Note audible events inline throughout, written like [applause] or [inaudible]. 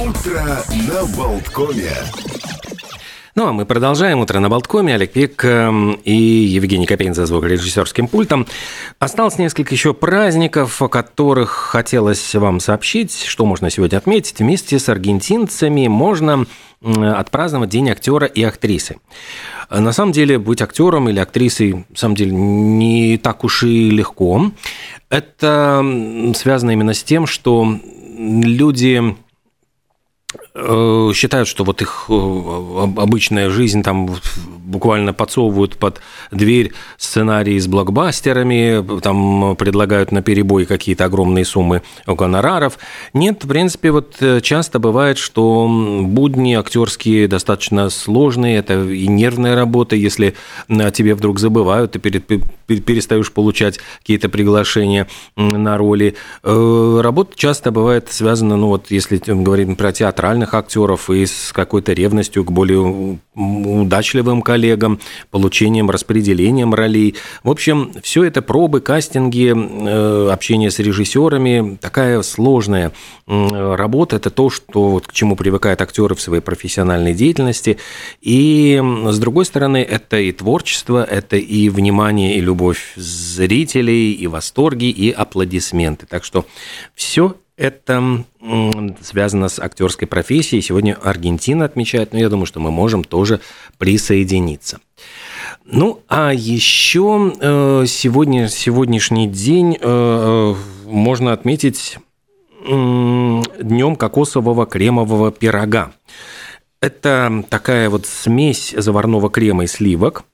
Утро на Болткоме. Ну, а мы продолжаем. Утро на Болткоме. Олег Пек эм, и Евгений Копейн за звукорежиссерским пультом. Осталось несколько еще праздников, о которых хотелось вам сообщить. Что можно сегодня отметить? Вместе с аргентинцами можно отпраздновать День актера и актрисы. На самом деле, быть актером или актрисой, на самом деле, не так уж и легко. Это связано именно с тем, что люди считают, что вот их э, обычная жизнь там буквально подсовывают под дверь сценарии с блокбастерами, там предлагают на перебой какие-то огромные суммы гонораров. Нет, в принципе, вот э, часто бывает, что будни актерские достаточно сложные, это и нервная работа, если тебе вдруг забывают, ты перестаешь получать какие-то приглашения на роли. Работа часто бывает связана, ну вот если говорим про театральных актеров и с какой-то ревностью к более удачливым коллегам, получением, распределением ролей. В общем, все это пробы, кастинги, э, общение с режиссерами, такая сложная работа. Это то, что, к чему привыкают актеры в своей профессиональной деятельности. И, с другой стороны, это и творчество, это и внимание, и любовь зрителей, и восторги, и аплодисменты. Так что все это связано с актерской профессией. Сегодня Аргентина отмечает, но я думаю, что мы можем тоже присоединиться. Ну, а еще э, сегодня, сегодняшний день э, э, можно отметить днем кокосового кремового пирога. Это такая вот смесь заварного крема и сливок –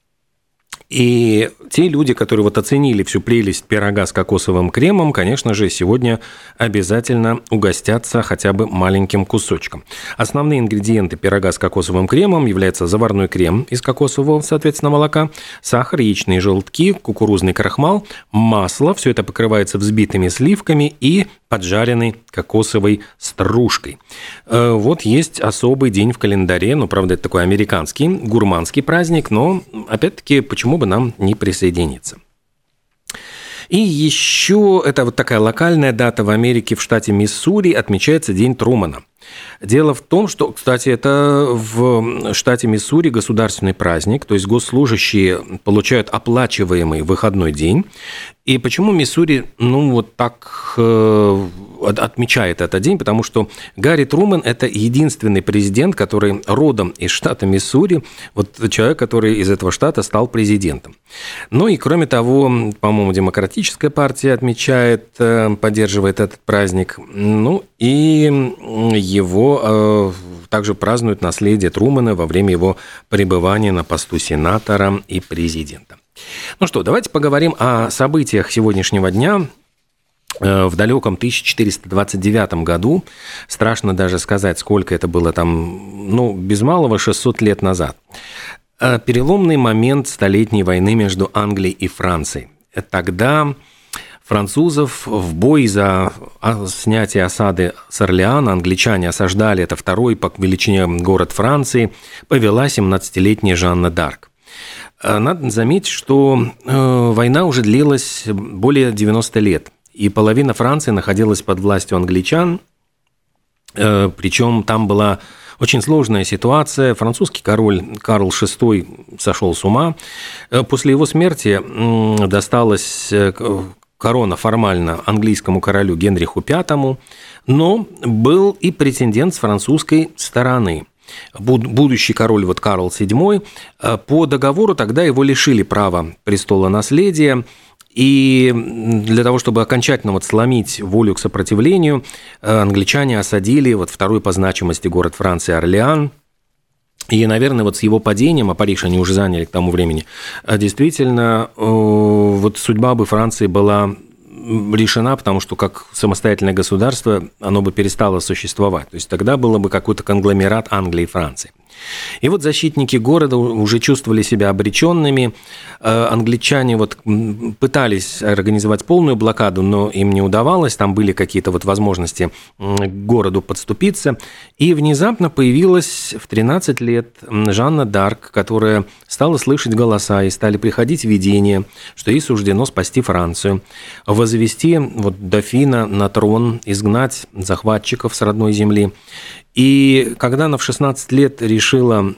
и те люди, которые вот оценили всю прелесть пирога с кокосовым кремом, конечно же, сегодня обязательно угостятся хотя бы маленьким кусочком. Основные ингредиенты пирога с кокосовым кремом являются заварной крем из кокосового, соответственно, молока, сахар, яичные желтки, кукурузный крахмал, масло. Все это покрывается взбитыми сливками и поджаренной кокосовой стружкой. Э, вот есть особый день в календаре, ну, правда, это такой американский, гурманский праздник, но, опять-таки, почему бы нам не присоединиться? И еще это вот такая локальная дата в Америке, в штате Миссури, отмечается День Трумана – Дело в том, что, кстати, это в штате Миссури государственный праздник, то есть госслужащие получают оплачиваемый выходной день. И почему Миссури, ну, вот так э, отмечает этот день? Потому что Гарри Трумэн – это единственный президент, который родом из штата Миссури, вот человек, который из этого штата стал президентом. Ну и, кроме того, по-моему, Демократическая партия отмечает, э, поддерживает этот праздник. Ну и его э, также празднуют наследие Трумана во время его пребывания на посту сенатора и президента. Ну что, давайте поговорим о событиях сегодняшнего дня. Э, в далеком 1429 году, страшно даже сказать, сколько это было там, ну, без малого 600 лет назад, э, переломный момент Столетней войны между Англией и Францией. Тогда французов в бой за снятие осады с Орлеана. Англичане осаждали, это второй по величине город Франции, повела 17-летняя Жанна Дарк. Э, надо заметить, что война уже длилась более 90 лет, и половина Франции находилась под властью англичан, э, причем там была очень сложная ситуация. Французский король Карл VI сошел с ума. После его смерти досталось корона формально английскому королю Генриху V, но был и претендент с французской стороны. Будущий король вот Карл VII, э, по договору тогда его лишили права престола наследия, и для того, чтобы окончательно вот сломить волю к сопротивлению, э, англичане осадили вот второй по значимости город Франции Орлеан – и, наверное, вот с его падением, а Париж они уже заняли к тому времени, а действительно, э, вот судьба бы Франции была решена, потому что как самостоятельное государство оно бы перестало существовать. То есть тогда было бы какой-то конгломерат Англии и Франции. И вот защитники города уже чувствовали себя обреченными. Э, англичане вот пытались организовать полную блокаду, но им не удавалось. Там были какие-то вот возможности к городу подступиться. И внезапно появилась в 13 лет Жанна Дарк, которая стала слышать голоса и стали приходить видения, что ей суждено спасти Францию, возвести вот дофина на трон, изгнать захватчиков с родной земли. И когда она в 16 лет решила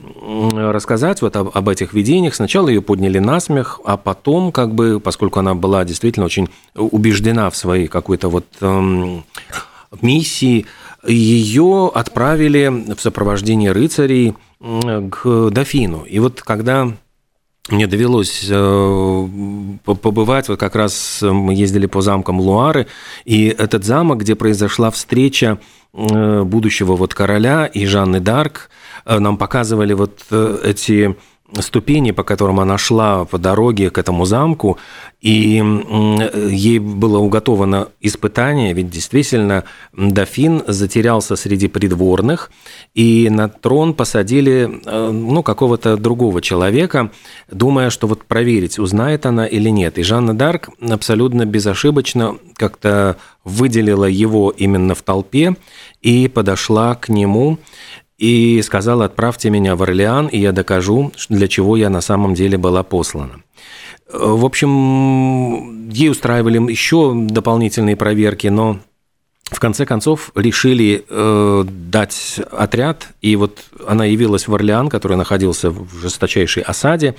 рассказать вот об, об этих видениях, сначала ее подняли на смех, а потом, как бы, поскольку она была действительно очень убеждена в своей какой-то вот эм, миссии, ее отправили в сопровождении рыцарей к дофину. И вот когда мне довелось э, побывать, вот как раз мы ездили по замкам Луары, и этот замок, где произошла встреча э, будущего вот короля и Жанны Дарк, э, нам показывали вот эти ступени, по которым она шла по дороге к этому замку, и ей было уготовано испытание, ведь действительно дофин затерялся среди придворных, и на трон посадили э, ну, какого-то другого человека, думая, что вот проверить, узнает она или нет. И Жанна Дарк абсолютно безошибочно как-то выделила его именно в толпе и подошла к нему и сказала, отправьте меня в Орлеан, и я докажу, для чего я на самом деле была послана. В общем, ей устраивали еще дополнительные проверки, но в конце концов решили э, дать отряд, и вот она явилась в Орлеан, который находился в жесточайшей осаде,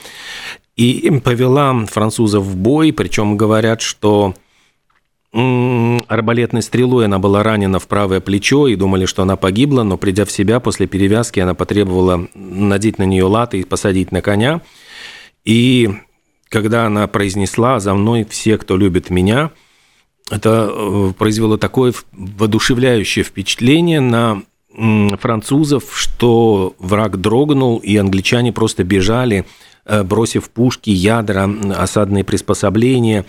и повела французов в бой, причем говорят, что арбалетной стрелой она была ранена в правое плечо и думали, что она погибла, но придя в себя после перевязки, она потребовала надеть на нее латы и посадить на коня. И когда она произнесла «За мной все, кто любит меня», это э, произвело такое воодушевляющее впечатление на французов, что враг дрогнул, и англичане просто бежали, э, бросив пушки, ядра, осадные приспособления.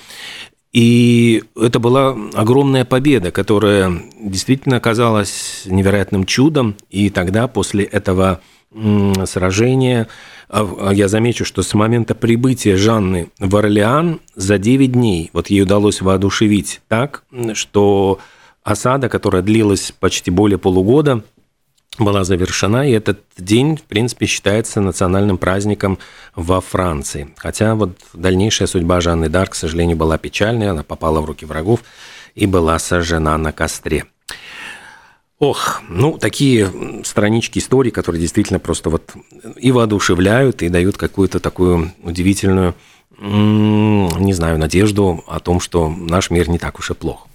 И это была огромная победа, которая действительно оказалась невероятным чудом. И тогда, после этого сражения, а, я замечу, что с момента прибытия Жанны в Орлеан за 9 дней вот ей удалось воодушевить так, что осада, которая длилась почти более полугода, была завершена, и этот день, в принципе, считается национальным праздником во Франции. Хотя вот дальнейшая судьба Жанны Дарк, к сожалению, была печальной, она попала в руки врагов и была сожжена на костре. Ох, ну, такие странички истории, которые действительно просто вот и воодушевляют, и дают какую-то такую удивительную, не знаю, надежду о том, что наш мир не так уж и плох.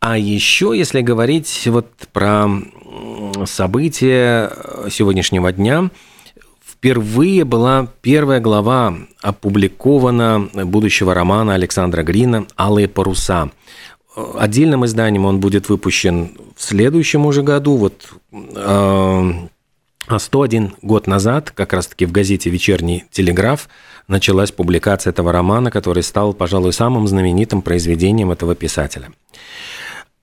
А еще, если говорить вот про события сегодняшнего дня, впервые была первая глава опубликована будущего романа Александра Грина «Алые паруса». Отдельным изданием он будет выпущен в следующем уже году. Вот 101 э, год назад, как раз-таки в газете «Вечерний телеграф», началась публикация этого романа, который стал, пожалуй, самым знаменитым произведением этого писателя.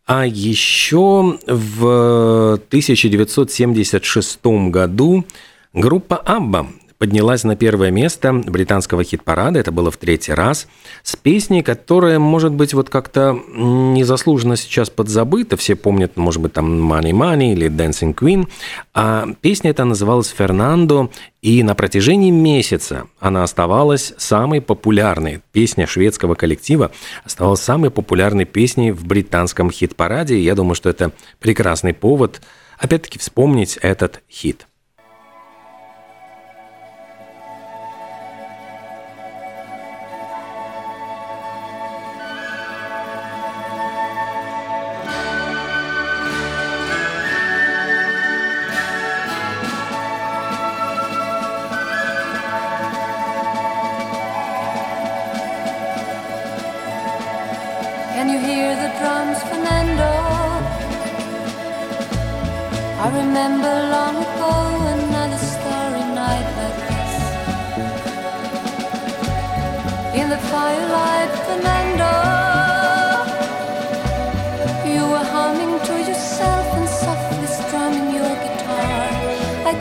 А еще в 1976 году группа Абба поднялась на первое место британского хит-парада, это было в третий раз, с песней, которая, может быть, вот как-то незаслуженно сейчас подзабыта, все помнят, может быть, там «Money Money» или «Dancing Queen», а песня эта называлась «Фернандо», и на протяжении месяца она оставалась самой популярной. Песня шведского коллектива оставалась самой популярной песней в британском хит-параде, я думаю, что это прекрасный повод опять-таки вспомнить этот хит.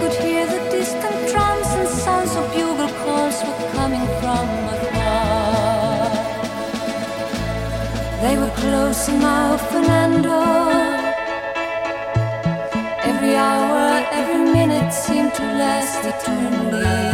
Could hear the distant drums and sounds of bugle calls were coming from afar. They were close now, Fernando. Every hour, every minute seemed to last eternally.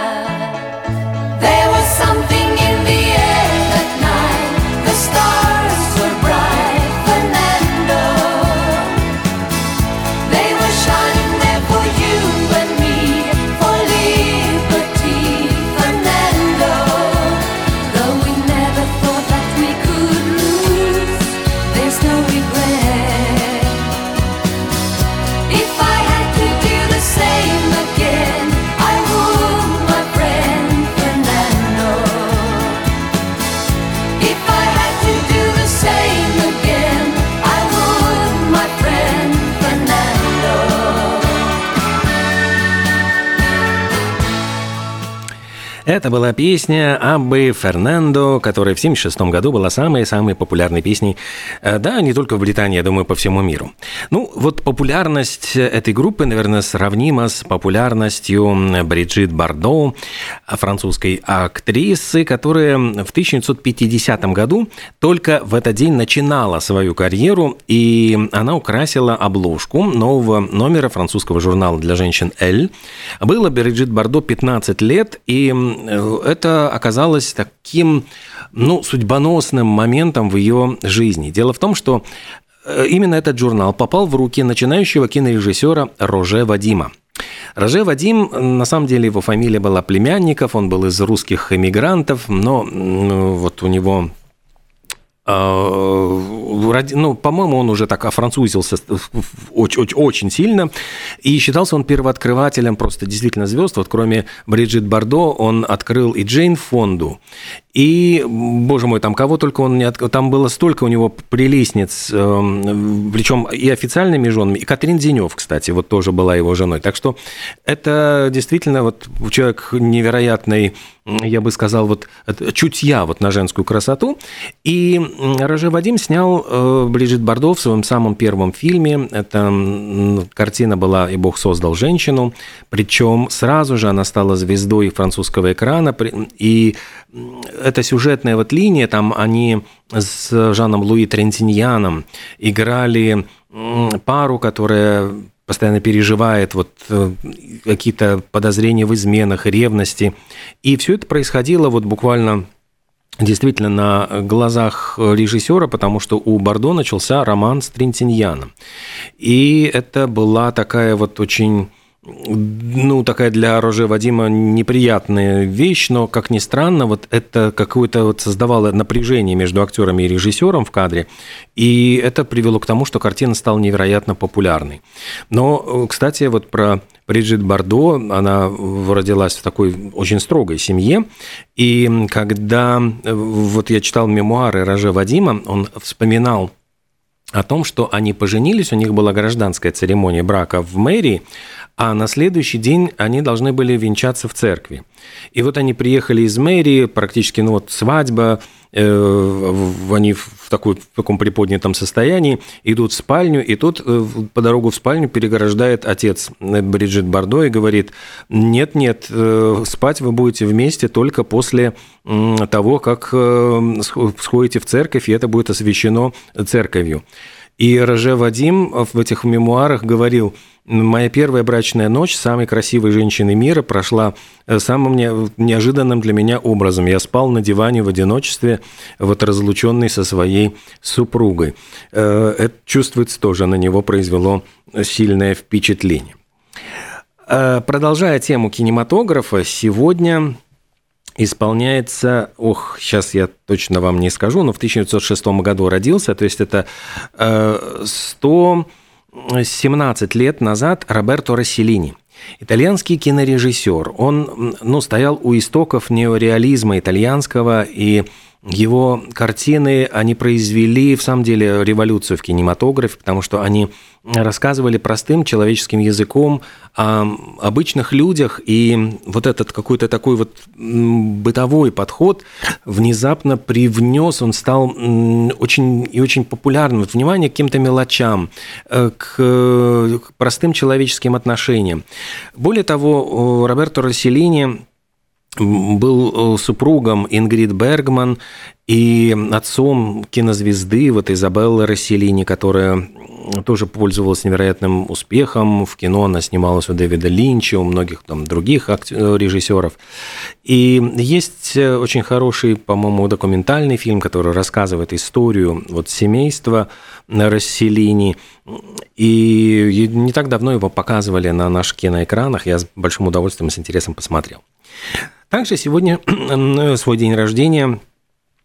Это была песня Аббы Фернандо, которая в 1976 году была самой-самой популярной песней, э, да, не только в Британии, я думаю, по всему миру. Ну, вот популярность этой группы, наверное, сравнима с популярностью Бриджит Бардо, французской актрисы, которая в 1950 году только в этот день начинала свою карьеру, и она украсила обложку нового номера французского журнала для женщин «Эль». Было Бриджит Бардо 15 лет, и это оказалось таким, ну, судьбоносным моментом в ее жизни. Дело в том, что э, именно этот журнал попал в руки начинающего кинорежиссера Роже Вадима. Роже Вадим, на самом деле его фамилия была Племянников, он был из русских эмигрантов, но м, вот у него э, ну, по-моему, он уже так офранцузился очень, очень, очень сильно, и считался он первооткрывателем просто действительно звезд. Вот кроме Бриджит Бардо, он открыл и Джейн Фонду, и, боже мой, там кого только он не от... Там было столько у него прелестниц, эм, причем и официальными женами, и Катрин Денев, кстати, вот тоже была его женой. Так что это действительно вот человек невероятный, я бы сказал, вот это чутья вот на женскую красоту. И Роже Вадим снял э, Бриджит Бардо в своем самом первом фильме. Это картина была «И Бог создал женщину». Причем сразу же она стала звездой французского экрана. И эта сюжетная вот линия, там они с Жаном Луи Трентиньяном играли пару, которая постоянно переживает вот э, какие-то подозрения в изменах, ревности. И все это происходило вот буквально действительно на глазах режиссера, потому что у Бордо начался роман с Трентиньяном. И это была такая вот очень ну, такая для Роже Вадима неприятная вещь, но, как ни странно, вот это какое-то вот создавало напряжение между актерами и режиссером в кадре, и это привело к тому, что картина стала невероятно популярной. Но, кстати, вот про Бриджит Бардо, она родилась в такой очень строгой семье, и когда вот я читал мемуары Роже Вадима, он вспоминал о том, что они поженились, у них была гражданская церемония брака в мэрии, а на следующий день они должны были венчаться в церкви. И вот они приехали из мэрии, практически, ну вот свадьба, э, они в, такой, в таком приподнятом состоянии, идут в спальню, и тут э, по дорогу в спальню переграждает отец Бриджит Бардо и говорит, нет-нет, э, спать вы будете вместе только после того, как э, сходите в церковь, и это будет освящено церковью. И Роже Вадим в этих мемуарах говорил, моя первая брачная ночь самой красивой женщины мира прошла самым не- неожиданным для меня образом. Я спал на диване в одиночестве, вот разлученный со своей супругой. Э, Это чувствуется тоже, на него произвело сильное впечатление. Э, Продолжая тему кинематографа, сегодня исполняется, ох, сейчас я точно вам не скажу, но в 1906 году родился, то есть это э, 117 лет назад Роберто Расселини. Итальянский кинорежиссер. Он ну, стоял у истоков неореализма итальянского и его картины, они произвели, в самом деле, революцию в кинематографе, потому что они рассказывали простым человеческим языком о обычных людях, и вот этот какой-то такой вот бытовой подход внезапно привнес, он стал очень и очень популярным. Внимание к каким-то мелочам, э, к, к простым человеческим отношениям. Более того, Роберто Расселини был супругом Ингрид Бергман и отцом кинозвезды вот Изабеллы Расселини, которая тоже пользовалась невероятным успехом. В кино она снималась у Дэвида Линча, у многих там других режиссеров. И есть очень хороший, по-моему, документальный фильм, который рассказывает историю вот семейства Расселини. И не так давно его показывали на наших киноэкранах. Я с большим удовольствием и с интересом посмотрел. Также сегодня [clears throat] свой день рождения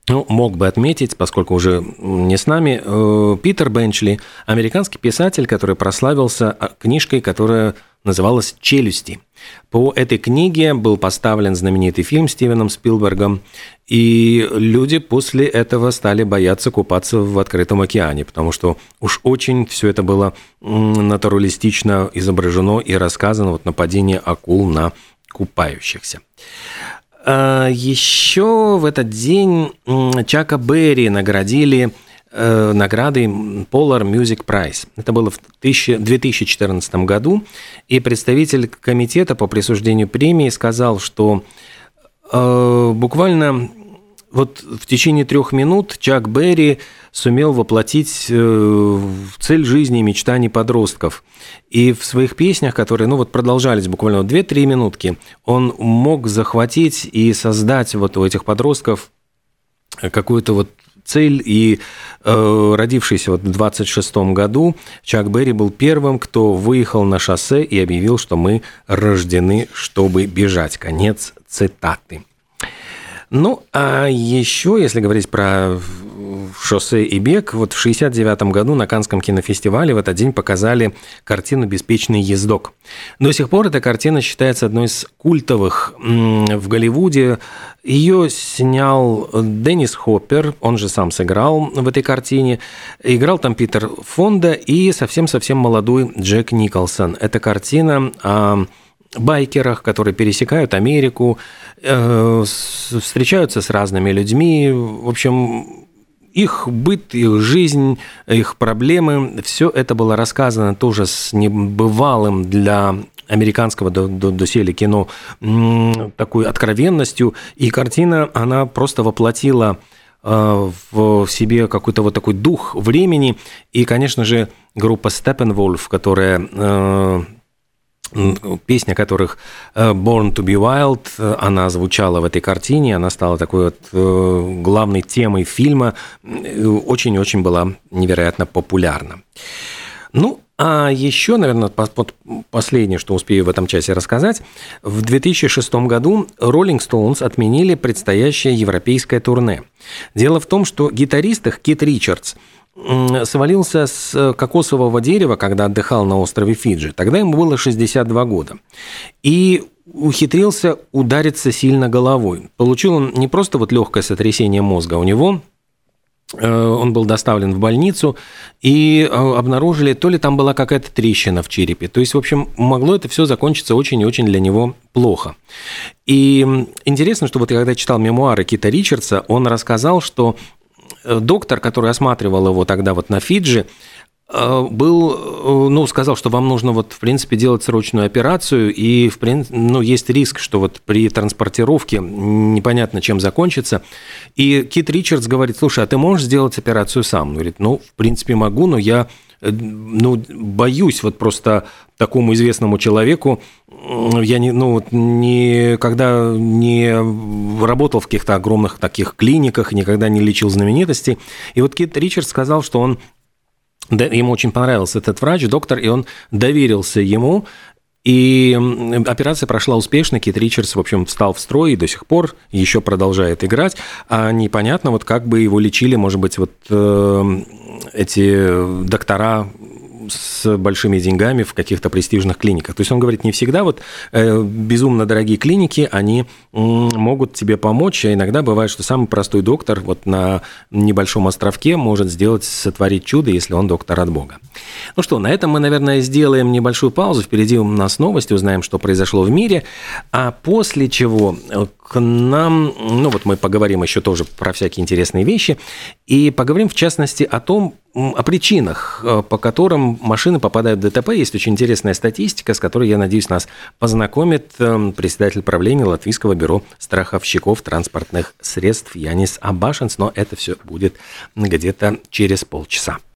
ну, мог бы отметить, поскольку уже не с нами, э, Питер Бенчли, американский писатель, который прославился а, книжкой, которая называлась «Челюсти». По этой книге был поставлен знаменитый фильм Стивеном Спилбергом, и люди после этого стали бояться купаться в открытом океане, потому что уж очень все это было натуралистично изображено и рассказано, вот нападение акул на купающихся. А, Еще в этот день Чака Берри наградили э, наградой Polar Music Prize. Это было в 2014 году, и представитель комитета по присуждению премии сказал, что э, буквально вот в течение трех минут Чак Берри сумел воплотить э, цель жизни и мечтаний подростков. И в своих песнях, которые ну, вот продолжались буквально 2-3 минутки, он мог захватить и создать вот у этих подростков какую-то вот цель, и э, родившийся вот в 26 году Чак Берри был первым, кто выехал на шоссе и объявил, что мы рождены, чтобы бежать. Конец цитаты. Ну, а еще, если говорить про шоссе и бег, вот в 69 году на Канском кинофестивале в этот день показали картину «Беспечный ездок». До сих пор эта картина считается одной из культовых в Голливуде. Ее снял Деннис Хоппер, он же сам сыграл в этой картине. Играл там Питер Фонда и совсем-совсем молодой Джек Николсон. Эта картина байкерах, которые пересекают Америку, э, встречаются с разными людьми. В общем, их быт, их жизнь, их проблемы, все это было рассказано тоже с небывалым для американского до, до, доселе кино такой откровенностью, и картина, она просто воплотила э, в себе какой-то вот такой дух времени, и, конечно же, группа Steppenwolf, которая песня которых э, Born to be Wild, э, она звучала в этой картине, она стала такой вот э, главной темой фильма, очень-очень была невероятно популярна. Ну, а еще, наверное, последнее, что успею в этом часе рассказать. В 2006 году Rolling Stones отменили предстоящее европейское турне. Дело в том, что гитарист их Кит Ричардс – свалился с э, кокосового дерева, когда отдыхал на острове Фиджи. Тогда ему было 62 года. И ухитрился удариться сильно головой. Получил он не просто вот легкое сотрясение мозга, у него э, он был доставлен в больницу, и э, обнаружили, то ли там была какая-то трещина в черепе. То есть, в общем, могло это все закончиться очень и очень для него плохо. И интересно, что вот я когда читал мемуары Кита Ричардса, он рассказал, что доктор, который осматривал его тогда вот на Фиджи, был, э, ну, сказал, что вам нужно вот, в принципе, делать срочную операцию, и, в принципе, ну, есть риск, что вот при транспортировке непонятно, чем закончится. И Кит Ричардс говорит, слушай, а ты можешь сделать операцию сам? Он говорит, ну, в принципе, могу, но я ну, боюсь вот просто такому известному человеку, я не, ну, никогда не работал в каких-то огромных таких клиниках, никогда не лечил знаменитостей. И вот Кит Ричард сказал, что он ему очень понравился этот врач, доктор, и он доверился ему, и операция прошла успешно. Кит Ричардс, в общем, встал в строй и до сих пор еще продолжает играть. А непонятно, вот как бы его лечили, может быть, вот э, эти доктора с большими деньгами в каких-то престижных клиниках. То есть он говорит, не всегда вот э, безумно дорогие клиники, они могут тебе помочь, а иногда бывает, что самый простой доктор вот на небольшом островке может сделать, сотворить чудо, если он доктор от Бога. Ну что, на этом мы, наверное, сделаем небольшую паузу. Впереди у нас новости, узнаем, что произошло в мире. А после чего э, к нам, ну вот мы поговорим еще тоже про всякие интересные вещи, и поговорим в частности о том, о причинах, э, по которым машины попадают в ДТП. Есть очень интересная статистика, с которой, я надеюсь, нас познакомит э, председатель правления Латвийского бюро страховщиков транспортных средств Янис Абашинс, но это все будет где-то через полчаса.